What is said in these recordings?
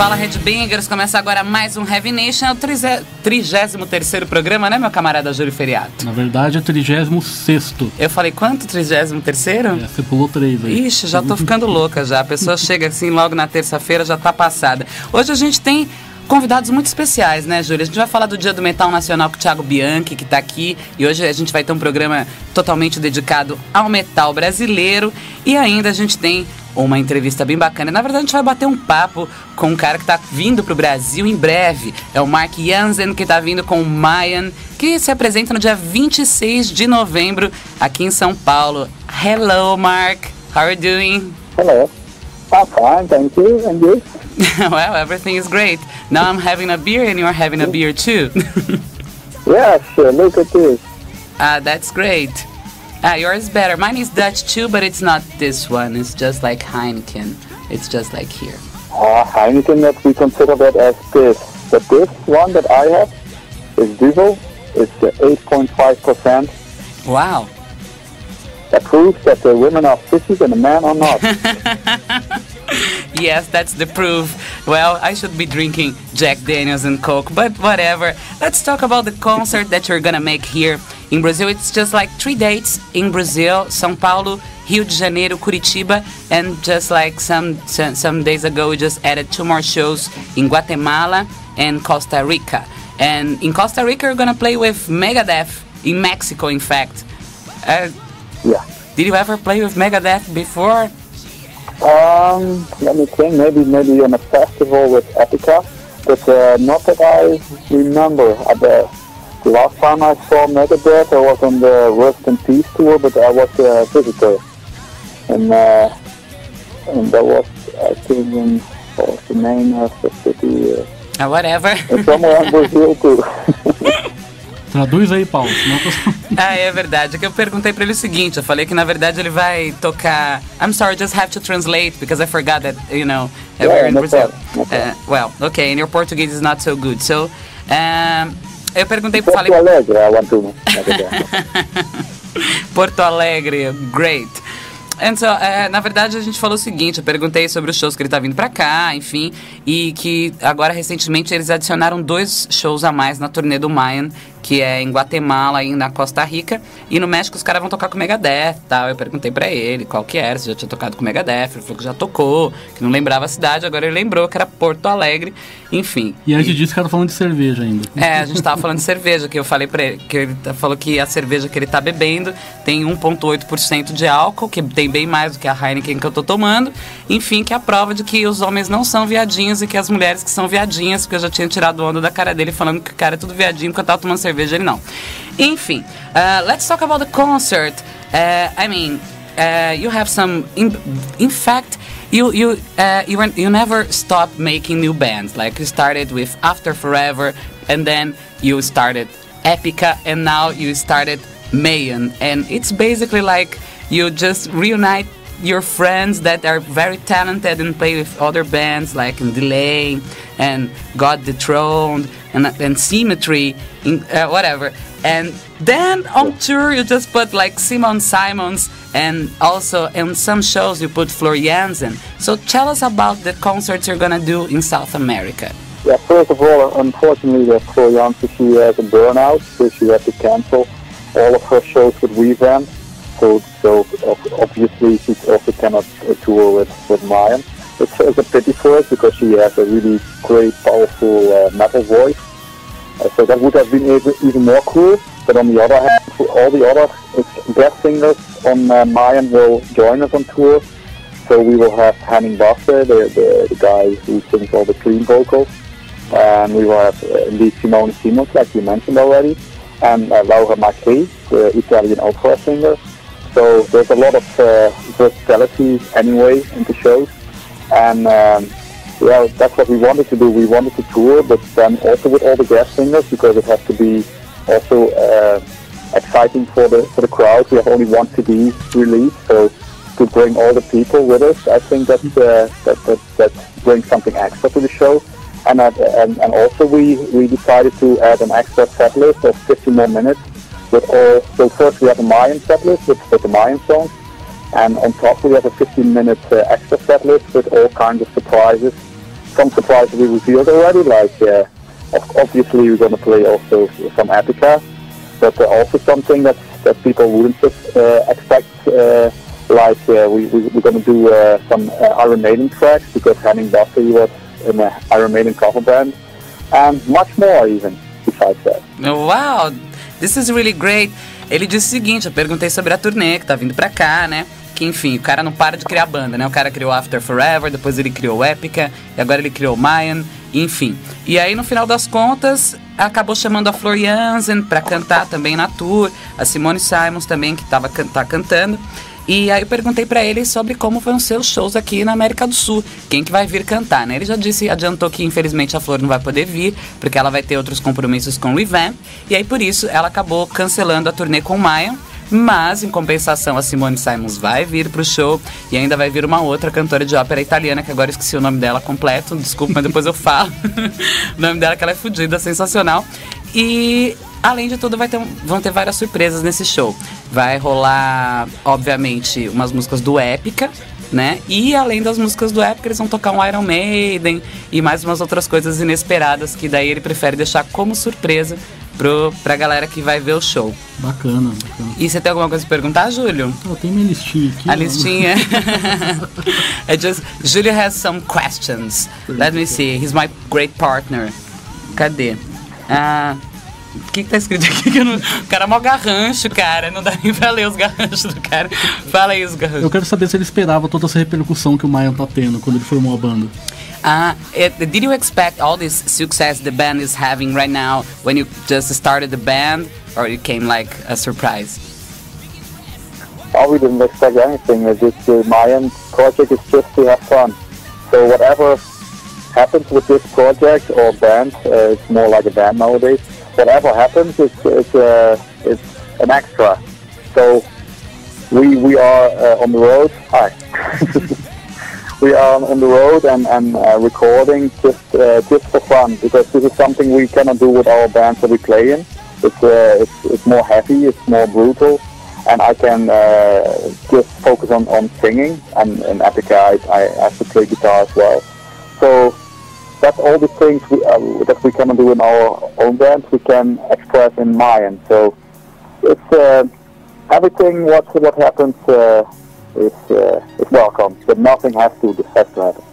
Fala Redbangers, começa agora mais um Heavy Nation, é o 33 programa, né, meu camarada Júlio Feriado? Na verdade é 36. Eu falei quanto? 33? É, você pulou três aí. Ixi, já tô ficando louca já. A pessoa chega assim logo na terça-feira, já tá passada. Hoje a gente tem convidados muito especiais, né, Júlia? A gente vai falar do Dia do Metal Nacional com o Thiago Bianchi, que está aqui. E hoje a gente vai ter um programa totalmente dedicado ao metal brasileiro. E ainda a gente tem uma entrevista bem bacana. Na verdade, a gente vai bater um papo com um cara que está vindo para o Brasil em breve. É o Mark Jansen, que está vindo com o Mayan, que se apresenta no dia 26 de novembro aqui em São Paulo. Hello, Mark. How are you doing? Hello. I'm fine, thank you. And you? well, everything is great. Now I'm having a beer and you're having a beer too. yeah, sure. Look at this. Ah, that's great. Ah, yours is better. Mine is Dutch too, but it's not this one. It's just like Heineken. It's just like here. Uh, Heineken that we consider that as this. But this one that I have is Duvel. It's the 8.5%. Wow. That proves that the women are fishy and the men are not. yes, that's the proof. Well, I should be drinking Jack Daniels and Coke, but whatever. Let's talk about the concert that you're gonna make here in Brazil. It's just like three dates in Brazil: São Paulo, Rio de Janeiro, Curitiba, and just like some some days ago, we just added two more shows in Guatemala and Costa Rica. And in Costa Rica, we're gonna play with Megadeth in Mexico. In fact, uh, yeah. Did you ever play with Megadeth before? Um, let me think. Maybe maybe on a festival with Epica, but uh, not that I remember. Uh, the, the last time I saw Megadeth, I was on the Rust in Peace tour, but I was a visitor, and uh, and that was I think in what was the name of the city? Uh, whatever. somewhere in Brazil too. Traduz aí, Paulo. ah, é verdade. É que eu perguntei para ele o seguinte. Eu falei que na verdade ele vai tocar. I'm sorry, just have to translate because I forgot that you know yeah, we're in Brazil. Uh, well, okay, and your Portuguese is not so good. So, um, eu perguntei, Porto falei. Alegre, I want to. Porto Alegre, great. Então, é, na verdade, a gente falou o seguinte: eu perguntei sobre os shows que ele tá vindo pra cá, enfim, e que agora recentemente eles adicionaram dois shows a mais na turnê do Mayan, que é em Guatemala e na Costa Rica. E no México os caras vão tocar com Megadeth tal. Eu perguntei para ele qual que era, se já tinha tocado com Megadeth. Ele falou que já tocou, que não lembrava a cidade, agora ele lembrou que era Porto Alegre, enfim. E antes e... disso, o cara falando de cerveja ainda. É, a gente tava falando de cerveja, que eu falei pra ele, que ele falou que a cerveja que ele tá bebendo tem 1,8% de álcool, que tem bem mais do que a Heineken que eu tô tomando. Enfim, que é a prova de que os homens não são viadinhos e que as mulheres que são viadinhas, porque eu já tinha tirado onda da cara dele falando que o cara é tudo viadinho porque eu tava tomando cerveja cerveja ele não. Enfim, uh, let's talk about the concert. Uh, I mean, uh, you have some. In, in fact, you you uh, you were, you never stop making new bands. Like you started with After Forever, and then you started Epica, and now you started Mayan, and it's basically like you just reunite your friends that are very talented and play with other bands like in Delain and God Dethroned and, and Symmetry, in, uh, whatever. And then on tour you just put like Simone Simons and also in some shows you put Floor Jansen. So tell us about the concerts you're gonna do in South America. Yeah, first of all, unfortunately, the Floor Jansen she has a burnout, so she had to cancel all of her shows with Revamp so obviously she also cannot tour with with Mayan. It's, it's a pity for us because she has a really great, powerful uh, metal voice. Uh, so that would have been even, more cool. But on the other hand, all the other guest singers on uh, Mayan will join us on tour. So we will have Henning Basse, the, the, the guy who sings all the clean vocals. And we will have uh, indeed Simone Simons, like you mentioned already. And uh, Laura Macri, the Italian opera singer. So there's a lot of uh, versatility anyway in the shows, and um, yeah, that's what we wanted to do. We wanted to tour, but then also with all the guest singers because it has to be also uh, exciting for the for the crowd. We have only one CD released, so to bring all the people with us, I think that's uh, that, that that's bring something extra to the show. And, uh, and, and also we, we decided to add an extra set list of 50 more minutes with all, so first we have a Mayan set list with, with the Mayan songs, and on top we have a 15 minute uh, extra set list with all kinds of surprises. Some surprises we revealed already, like uh, obviously we're going to play also some Epica, but uh, also something that, that people wouldn't uh, expect, uh, like uh, we, we, we're going to do some Iron Maiden tracks because Henning Basse was in an Iron Maiden cover band, and much more even besides that. Wow, this is really great. Ele disse o seguinte, eu perguntei sobre a turnê que tá vindo pra cá, né? Que enfim, o cara não para de criar banda, né? O cara criou After Forever, depois ele criou Epica, e agora ele criou Mayan, enfim. E aí no final das contas, acabou chamando a Flor Jansen pra cantar também na tour, a Simone Simons também que tava tá cantando. E aí eu perguntei pra ele sobre como ser os shows aqui na América do Sul, quem que vai vir cantar, né? Ele já disse, adiantou que infelizmente a Flor não vai poder vir, porque ela vai ter outros compromissos com o Revamp, e aí por isso ela acabou cancelando a turnê com o Mayan, mas em compensação a Simone Simons vai vir pro show e ainda vai vir uma outra cantora de ópera italiana, que agora eu esqueci o nome dela completo, desculpa, mas depois eu falo. o nome dela que ela é fodida, sensacional. E Além de tudo, vai ter, vão ter várias surpresas nesse show. Vai rolar, obviamente, umas músicas do Épica, né? E além das músicas do Épica, eles vão tocar um Iron Maiden e mais umas outras coisas inesperadas que daí ele prefere deixar como surpresa pro, pra galera que vai ver o show. Bacana, bacana. E você tem alguma coisa pra perguntar, Júlio? Ah, tem minha listinha aqui. A listinha. I just Julio has some questions. Let me see. He's my great partner. Cadê? Ah, o que, que tá escrito aqui? Que não... O cara é mó garrancho, cara. Não dá nem pra ler os garranchos do cara. Fala aí os garranchos. Eu quero saber se ele esperava toda essa repercussão que o Mayan tá tendo quando ele formou a banda. Uh, it, did you expect all this success the band is having right now when you just started the band, or it came like a surprise? Oh, we didn't expect anything. It's just the Mayan project is just to have fun. So whatever happens with this project or band, uh, it's more like a band nowadays. Whatever happens, it's it's uh, it's an extra. So we we are uh, on the road. Hi. we are on the road and, and uh, recording just uh, just for fun because this is something we cannot do with our bands that we play in. It's uh, it's, it's more heavy, it's more brutal, and I can uh, just focus on, on singing. And in Epica, I, I have to play guitar as well. So that's all the things we, uh, that we cannot do in our own bands. We can express in Mayan. So it's uh, everything. What what happens uh, is uh, is welcome, but nothing has to has to happen.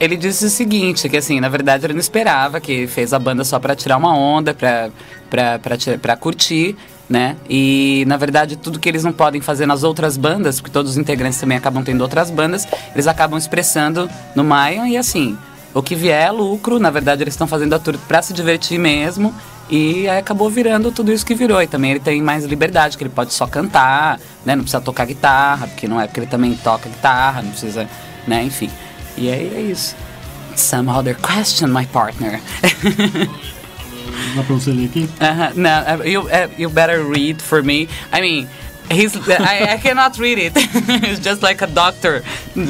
Ele disse o seguinte, que assim, na verdade ele não esperava, que fez a banda só pra tirar uma onda, pra curtir, né? E na verdade tudo que eles não podem fazer nas outras bandas, porque todos os integrantes também acabam tendo outras bandas, eles acabam expressando no Mayan e assim, o que vier é lucro, na verdade eles estão fazendo a tour pra se divertir mesmo. E acabou virando tudo isso que virou. E também ele tem mais liberdade, que ele pode só cantar, né? Não precisa tocar guitarra, porque não é porque ele também toca guitarra, não precisa, né? Enfim. E aí é isso. Some other question, my partner. Dá pra você ler aqui? uh-huh. No, uh, you uh, you better read for me. I mean, he's I, I cannot read it. it's just like a doctor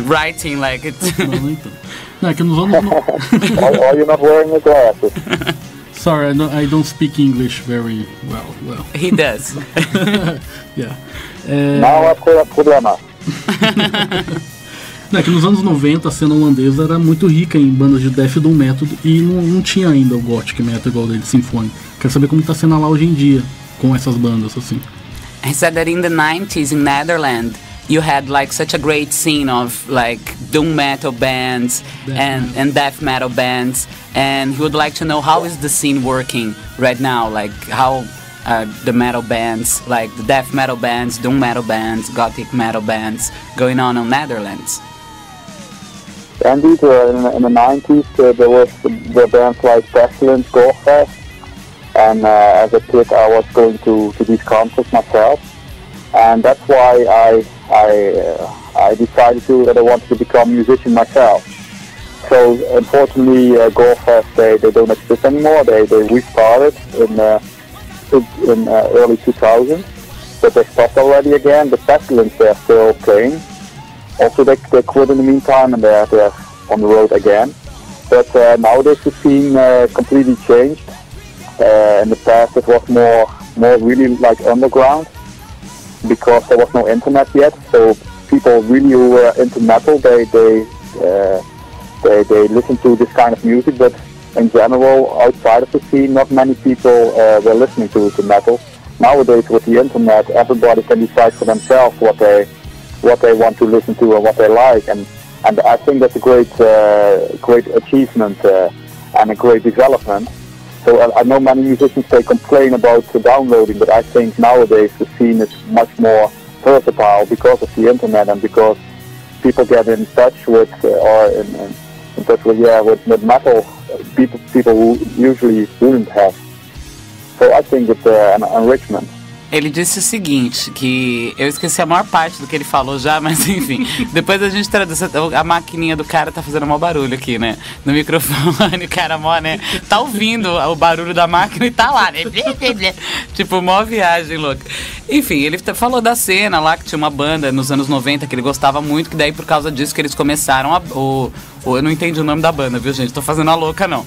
writing like it. Não, então. Não, é que nos anos. no- or, or you're not wearing your glasses. Sorry, I don't, I don't speak English very well. well. he does. Yeah. É, Não há pro- problema. É que nos anos 90 a cena holandesa era muito rica em bandas de death doom metal e não, não tinha ainda o gothic metal igual dele, sinfônico. Quero saber como tá a cena lá hoje em dia com essas bandas assim. He said that in the 90s in Netherlands, you had like such a great scene of like doom metal bands Death and, metal. and death metal bands. And he would like to know how is the scene working right now? Like how uh, the metal bands, like the death metal bands, doom metal bands, gothic metal bands going on in Netherlands. Indeed, uh, in, in the 90s, uh, there was the, the bands like Pestilence, Gorefest, and uh, as a kid, I was going to, to these concerts myself, and that's why I I uh, I decided to that I wanted to become a musician myself. So unfortunately, uh, Gorefest they, they don't exist anymore. They they restarted in uh, in uh, early 2000, but they stopped already again. The Pestilence they're still playing also they, they quit in the meantime and they're, they're on the road again. But uh, nowadays the scene uh, completely changed. Uh, in the past it was more more really like underground because there was no internet yet. So people really who were into metal they they uh, they they listen to this kind of music, but in general outside of the scene, not many people uh, were listening to, to metal. Nowadays with the internet, everybody can decide for themselves what they what they want to listen to and what they like, and and I think that's a great uh, great achievement uh, and a great development. So I, I know many musicians they complain about the downloading, but I think nowadays the scene is much more versatile because of the internet and because people get in touch with uh, or in, in, touch with yeah with, with metal uh, people people who usually wouldn't have. So I think it's uh, an enrichment. Ele disse o seguinte, que eu esqueci a maior parte do que ele falou já, mas enfim, depois a gente traduz. A maquininha do cara tá fazendo mó barulho aqui, né? No microfone, o cara mó, né? Tá ouvindo o barulho da máquina e tá lá, né? tipo, mó viagem louca. Enfim, ele falou da cena lá, que tinha uma banda nos anos 90 que ele gostava muito, que daí por causa disso que eles começaram a, o, eu não entendi o nome da banda, viu, gente? Tô fazendo a louca, não.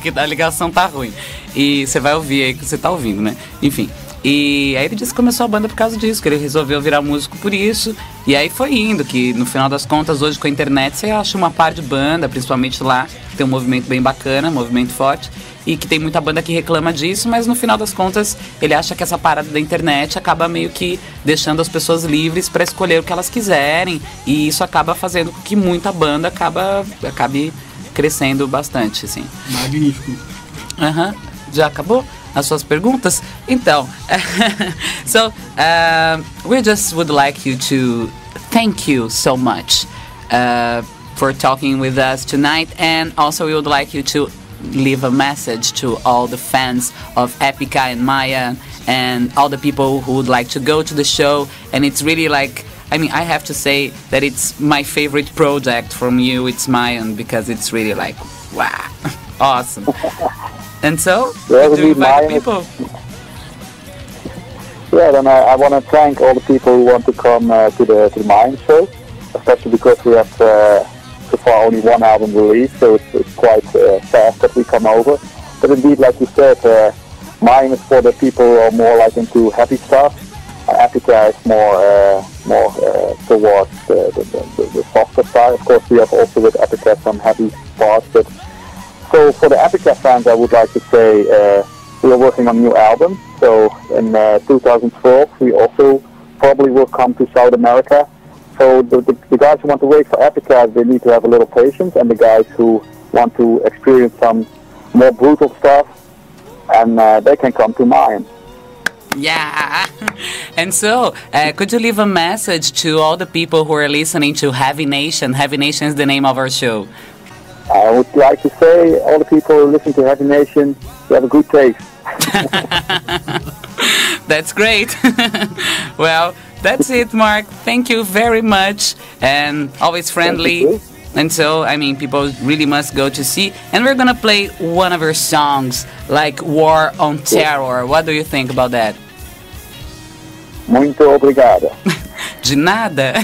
que a ligação tá ruim. E você vai ouvir aí que você tá ouvindo, né? Enfim. E aí ele disse que começou a banda por causa disso, que ele resolveu virar músico por isso. E aí foi indo, que no final das contas, hoje com a internet, você acha uma par de banda, principalmente lá, que tem um movimento bem bacana, um movimento forte, e que tem muita banda que reclama disso, mas no final das contas, ele acha que essa parada da internet acaba meio que deixando as pessoas livres para escolher o que elas quiserem, e isso acaba fazendo com que muita banda acaba, acabe crescendo bastante, assim. Magnífico. Aham. Uhum. Já acabou? As suas perguntas. Então, so uh, we just would like you to thank you so much uh, for talking with us tonight, and also we would like you to leave a message to all the fans of Epica and Mayan and all the people who would like to go to the show. And it's really like, I mean, I have to say that it's my favorite project from you. It's Mayan because it's really like, wow, awesome. And so, yeah, do invite people. Yeah, then I, I want to thank all the people who want to come uh, to the to the Mayan show, especially because we have uh, so far only one album released, so it's, it's quite uh, fast that we come over. But indeed, like you said, uh, Mayan is for the people who are more like into happy stuff. Uh, Epica is more uh, more uh, towards the, the, the, the softer side. Of course, we have also with Epica some happy parts, but so for the Epica fans, I would like to say uh, we are working on new album. So in uh, 2012, we also probably will come to South America. So the, the, the, guys who want to wait for Epica, they need to have a little patience, and the guys who want to experience some more brutal stuff, and uh, they can come to Mayan. Yeah. And so, uh, could you leave a message to all the people who are listening to Heavy Nation? Heavy Nation is the name of our show. I would like to say, all the people who listen to Heavy Nation, you have a good taste. that's great. well, that's it, Mark. Thank you very much, and always friendly. And so, I mean, people really must go to see. And we're gonna play one of her songs, like War on Terror. What do you think about that? Muito obrigado. De nada.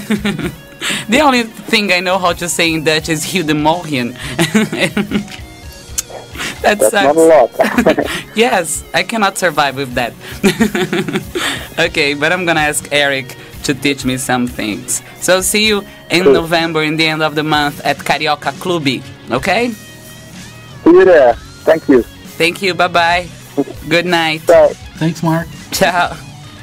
the only thing I know how to say in Dutch is Hildemorgen. that That's sucks. not a lot. yes, I cannot survive with that. okay, but I'm gonna ask Eric to teach me some things. So see you in cool. November, in the end of the month at Carioca Clube. Okay? See you there. Thank you. Thank you. Bye bye. Good night. Bye. Thanks, Mark. Tchau.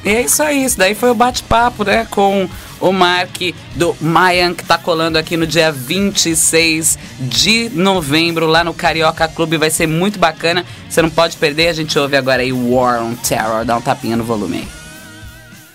E é isso aí, isso daí foi o bate-papo, né, com o Mark do Mayan, que tá colando aqui no dia 26 de novembro, lá no Carioca Clube. Vai ser muito bacana. Você não pode perder. A gente ouve agora aí War on Terror. Dá um tapinha no volume aí.